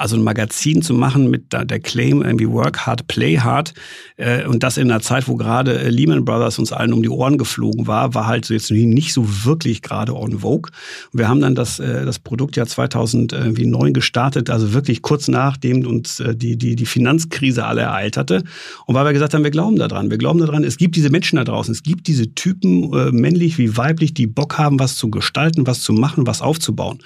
also ein Magazin zu machen mit der Claim irgendwie Work Hard, Play Hard äh, und das in einer Zeit, wo gerade äh, Lehman Brothers uns allen um die Ohren geflogen war, war halt jetzt nicht so wirklich gerade on vogue. Wir haben dann das, äh, das Produkt ja 2009 gestartet, also wirklich kurz nachdem uns die, die, die Finanzkrise alle ereilt hatte. Und weil wir gesagt haben, wir glauben daran, wir glauben daran, es gibt diese Menschen da draußen, es gibt diese Typen, männlich wie weiblich, die Bock haben, was zu gestalten, was zu machen, was aufzubauen.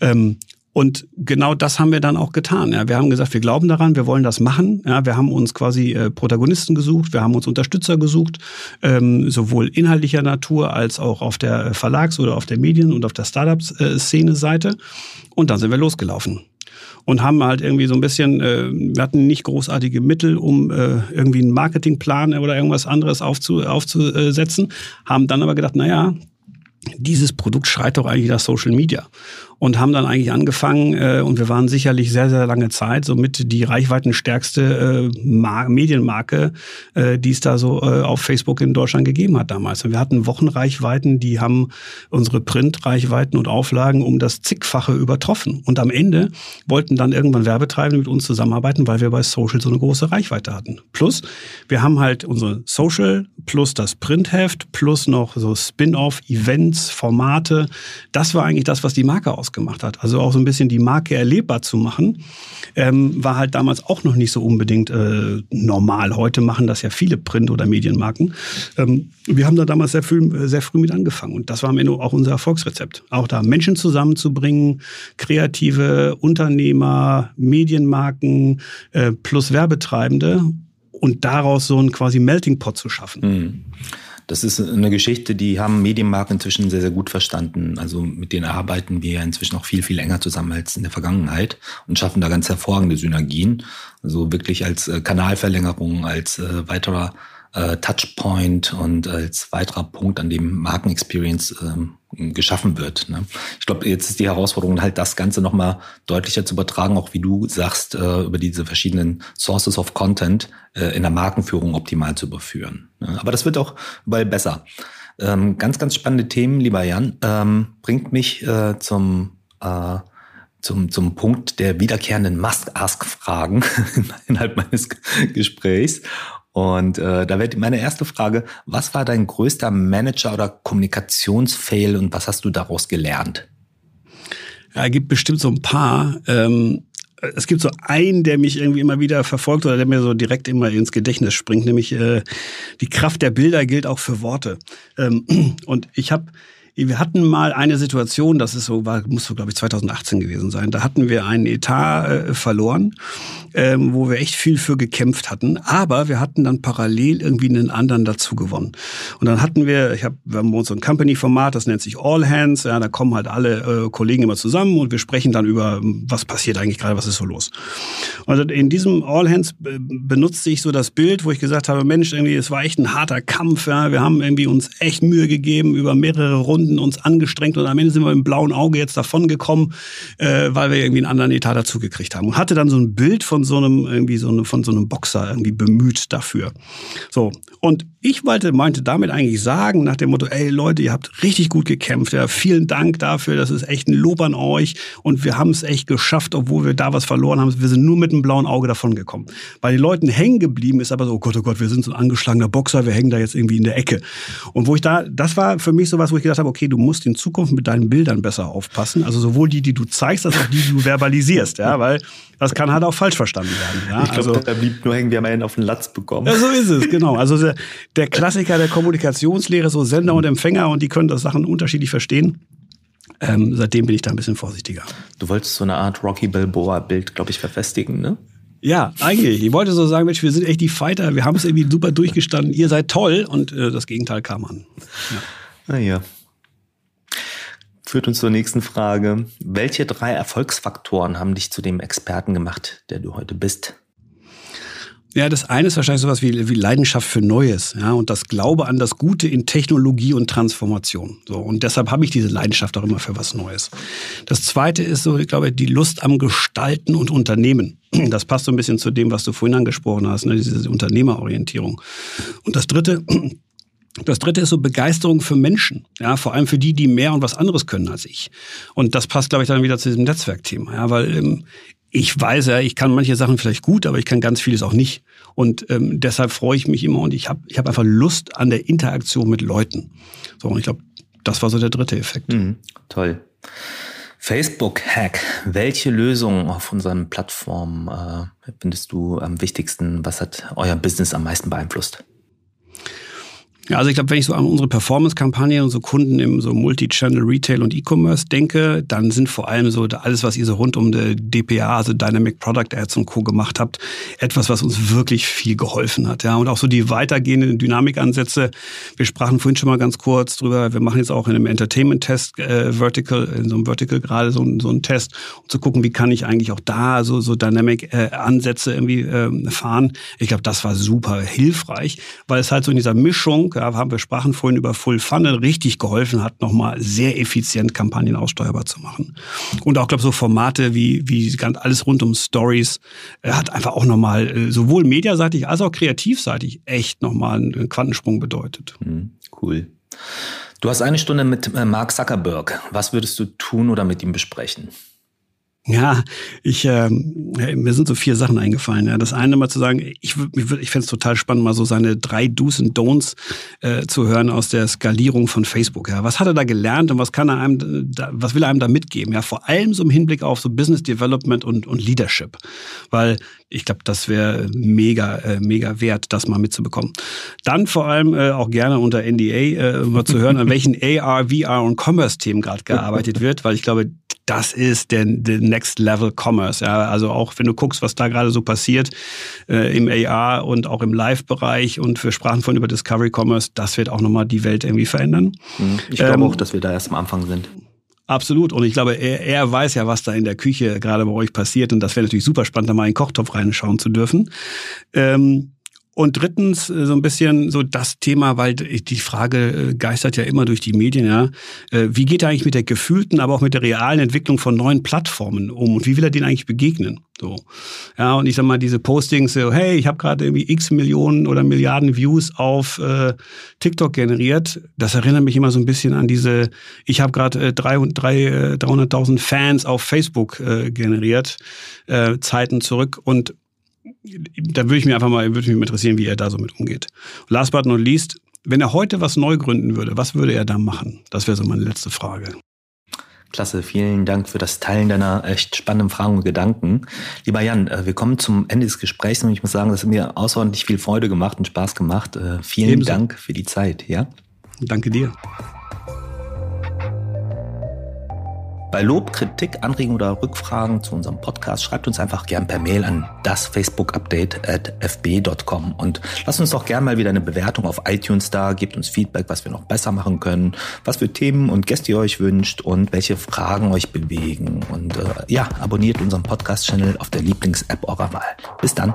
Ähm, und genau das haben wir dann auch getan. Ja, wir haben gesagt, wir glauben daran, wir wollen das machen. Ja, wir haben uns quasi äh, Protagonisten gesucht, wir haben uns Unterstützer gesucht, ähm, sowohl inhaltlicher Natur als auch auf der Verlags- oder auf der Medien- und auf der Startup-Szene-Seite. Und dann sind wir losgelaufen und haben halt irgendwie so ein bisschen, äh, wir hatten nicht großartige Mittel, um äh, irgendwie einen Marketingplan oder irgendwas anderes aufzu, aufzusetzen, haben dann aber gedacht, naja, dieses Produkt schreit doch eigentlich nach Social Media. Und haben dann eigentlich angefangen äh, und wir waren sicherlich sehr, sehr lange Zeit somit die reichweitenstärkste äh, Medienmarke, äh, die es da so äh, auf Facebook in Deutschland gegeben hat damals. Und wir hatten Wochenreichweiten, die haben unsere Printreichweiten und Auflagen um das zigfache übertroffen. Und am Ende wollten dann irgendwann Werbetreibende mit uns zusammenarbeiten, weil wir bei Social so eine große Reichweite hatten. Plus, wir haben halt unsere Social plus das Printheft plus noch so Spin-off, Events, Formate. Das war eigentlich das, was die Marke ausgemacht hat. Also auch so ein bisschen die Marke erlebbar zu machen, ähm, war halt damals auch noch nicht so unbedingt äh, normal. Heute machen das ja viele Print- oder Medienmarken. Ähm, wir haben da damals sehr früh, sehr früh mit angefangen und das war am Ende auch unser Erfolgsrezept. Auch da Menschen zusammenzubringen, kreative Unternehmer, Medienmarken äh, plus Werbetreibende und daraus so einen quasi Melting Pot zu schaffen. Mhm. Das ist eine Geschichte, die haben Medienmarken inzwischen sehr, sehr gut verstanden. Also mit denen arbeiten wir inzwischen noch viel, viel enger zusammen als in der Vergangenheit und schaffen da ganz hervorragende Synergien. Also wirklich als äh, Kanalverlängerung, als äh, weiterer äh, Touchpoint und als weiterer Punkt, an dem Markenexperience ähm, geschaffen wird. Ne? Ich glaube, jetzt ist die Herausforderung halt, das Ganze nochmal deutlicher zu übertragen, auch wie du sagst, äh, über diese verschiedenen Sources of Content äh, in der Markenführung optimal zu überführen. Ne? Aber das wird auch überall besser. Ähm, ganz, ganz spannende Themen, lieber Jan, ähm, bringt mich äh, zum äh, zum, zum Punkt der wiederkehrenden Must-Ask-Fragen innerhalb meines Gesprächs. Und äh, da wäre meine erste Frage, was war dein größter Manager- oder Kommunikationsfail und was hast du daraus gelernt? Ja, gibt bestimmt so ein paar. Ähm, es gibt so einen, der mich irgendwie immer wieder verfolgt oder der mir so direkt immer ins Gedächtnis springt, nämlich äh, die Kraft der Bilder gilt auch für Worte. Ähm, und ich habe wir hatten mal eine Situation, das ist so, war, muss so, glaube ich, 2018 gewesen sein. Da hatten wir einen Etat äh, verloren, ähm, wo wir echt viel für gekämpft hatten. Aber wir hatten dann parallel irgendwie einen anderen dazu gewonnen. Und dann hatten wir, ich hab, wir haben uns so ein Company-Format, das nennt sich All Hands. Ja, da kommen halt alle äh, Kollegen immer zusammen und wir sprechen dann über, was passiert eigentlich gerade, was ist so los. Und in diesem All Hands äh, benutzte ich so das Bild, wo ich gesagt habe, Mensch, irgendwie, es war echt ein harter Kampf. Ja. Wir haben irgendwie uns echt Mühe gegeben über mehrere Runden Runden uns angestrengt und am Ende sind wir im blauen Auge jetzt davon gekommen, äh, weil wir irgendwie einen anderen Etat dazugekriegt haben. Und hatte dann so ein Bild von so einem, irgendwie so eine, von so einem Boxer irgendwie bemüht dafür. So. Und ich wollte, meinte damit eigentlich sagen, nach dem Motto, ey Leute, ihr habt richtig gut gekämpft. Ja, vielen Dank dafür. Das ist echt ein Lob an euch. Und wir haben es echt geschafft, obwohl wir da was verloren haben. Wir sind nur mit einem blauen Auge davon gekommen. Bei den Leuten hängen geblieben ist aber so, oh Gott, oh Gott, wir sind so ein angeschlagener Boxer, wir hängen da jetzt irgendwie in der Ecke. Und wo ich da, das war für mich so was, wo ich gedacht habe, okay, du musst in Zukunft mit deinen Bildern besser aufpassen. Also sowohl die, die du zeigst, als auch die, die du verbalisierst, ja, weil das kann halt auch falsch verstanden werden. Ja? Ich glaube, also, da blieb nur hängen, wir haben einen auf den Latz bekommen. Ja, so ist es, genau. Also der, der Klassiker der Kommunikationslehre, so Sender und Empfänger und die können das Sachen unterschiedlich verstehen. Ähm, seitdem bin ich da ein bisschen vorsichtiger. Du wolltest so eine Art Rocky Balboa-Bild, glaube ich, verfestigen, ne? Ja, eigentlich. Ich wollte so sagen, Mensch, wir sind echt die Fighter, wir haben es irgendwie super durchgestanden, ihr seid toll und äh, das Gegenteil kam an. Ja. Naja, führt uns zur nächsten Frage. Welche drei Erfolgsfaktoren haben dich zu dem Experten gemacht, der du heute bist? Ja, das eine ist wahrscheinlich sowas wie, wie Leidenschaft für Neues, ja, und das Glaube an das Gute in Technologie und Transformation. So, und deshalb habe ich diese Leidenschaft auch immer für was Neues. Das zweite ist so, ich glaube, die Lust am Gestalten und Unternehmen. Das passt so ein bisschen zu dem, was du vorhin angesprochen hast, ne, diese Unternehmerorientierung. Und das dritte das dritte ist so Begeisterung für Menschen, ja, vor allem für die, die mehr und was anderes können als ich. Und das passt, glaube ich, dann wieder zu diesem Netzwerkthema, ja, weil ähm, ich weiß ja, ich kann manche Sachen vielleicht gut, aber ich kann ganz vieles auch nicht. Und ähm, deshalb freue ich mich immer und ich habe ich hab einfach Lust an der Interaktion mit Leuten. So, und ich glaube, das war so der dritte Effekt. Mhm, toll. Facebook-Hack. Welche Lösung auf unseren Plattformen äh, findest du am wichtigsten? Was hat euer Business am meisten beeinflusst? Ja, also ich glaube, wenn ich so an unsere Performance-Kampagne und so Kunden im so Multi-Channel Retail und E-Commerce denke, dann sind vor allem so alles, was ihr so rund um die DPA, also Dynamic Product Ads und Co. gemacht habt, etwas, was uns wirklich viel geholfen hat. Ja, und auch so die weitergehenden Dynamikansätze. Wir sprachen vorhin schon mal ganz kurz drüber. Wir machen jetzt auch in einem Entertainment-Test äh, Vertical, in so einem Vertical gerade so, so einen Test, um zu gucken, wie kann ich eigentlich auch da so, so Dynamic-Ansätze äh, irgendwie äh, fahren. Ich glaube, das war super hilfreich, weil es halt so in dieser Mischung Ja, haben wir sprachen vorhin über Full Funnel, richtig geholfen hat, nochmal sehr effizient Kampagnen aussteuerbar zu machen. Und auch, glaube so Formate wie, wie ganz alles rund um Stories äh, hat einfach auch nochmal äh, sowohl mediaseitig als auch kreativseitig echt nochmal einen Quantensprung bedeutet. Mhm, cool. Du hast eine Stunde mit äh, Mark Zuckerberg. Was würdest du tun oder mit ihm besprechen? Ja, ich äh, mir sind so vier Sachen eingefallen. Ja. Das eine mal zu sagen, ich, ich, ich fände es total spannend, mal so seine drei Do's und Don'ts äh, zu hören aus der Skalierung von Facebook. Ja. Was hat er da gelernt und was kann er einem, da, was will er einem da mitgeben? Ja, vor allem so im Hinblick auf so Business Development und, und Leadership. Weil ich glaube, das wäre mega, äh, mega wert, das mal mitzubekommen. Dann vor allem äh, auch gerne unter NDA äh, mal zu hören, an welchen AR, VR und Commerce-Themen gerade gearbeitet wird, weil ich glaube, das ist der, der Next Level Commerce. Ja, also auch wenn du guckst, was da gerade so passiert äh, im AR und auch im Live-Bereich und wir sprachen von über Discovery Commerce, das wird auch nochmal die Welt irgendwie verändern. Mhm. Ich glaube ähm, auch, dass wir da erst am Anfang sind. Absolut. Und ich glaube, er, er weiß ja, was da in der Küche gerade bei euch passiert. Und das wäre natürlich super spannend, da mal in den Kochtopf reinschauen zu dürfen. Ähm, und drittens äh, so ein bisschen so das Thema, weil die Frage äh, geistert ja immer durch die Medien, ja. Äh, wie geht er eigentlich mit der gefühlten, aber auch mit der realen Entwicklung von neuen Plattformen um und wie will er denen eigentlich begegnen? So. Ja, und ich sag mal, diese Postings, so, hey, ich habe gerade irgendwie x Millionen oder Milliarden Views auf äh, TikTok generiert. Das erinnert mich immer so ein bisschen an diese, ich habe gerade äh, 300.000 Fans auf Facebook äh, generiert, äh, Zeiten zurück. Und da würde ich mir einfach mal, würde mich interessieren, wie er da so mit umgeht. last but not least, wenn er heute was neu gründen würde, was würde er da machen? Das wäre so meine letzte Frage. Klasse, vielen Dank für das Teilen deiner echt spannenden Fragen und Gedanken. Lieber Jan, äh, wir kommen zum Ende des Gesprächs und ich muss sagen, das hat mir außerordentlich viel Freude gemacht und Spaß gemacht. Äh, vielen Ebenso. Dank für die Zeit, ja? Danke dir. Bei Lob, Kritik, Anregungen oder Rückfragen zu unserem Podcast schreibt uns einfach gern per Mail an das Facebook Update at fb.com und lasst uns doch gern mal wieder eine Bewertung auf iTunes da, gebt uns Feedback, was wir noch besser machen können, was für Themen und Gäste ihr euch wünscht und welche Fragen euch bewegen. Und äh, ja, abonniert unseren Podcast-Channel auf der Lieblings-App eurer Wahl. Bis dann.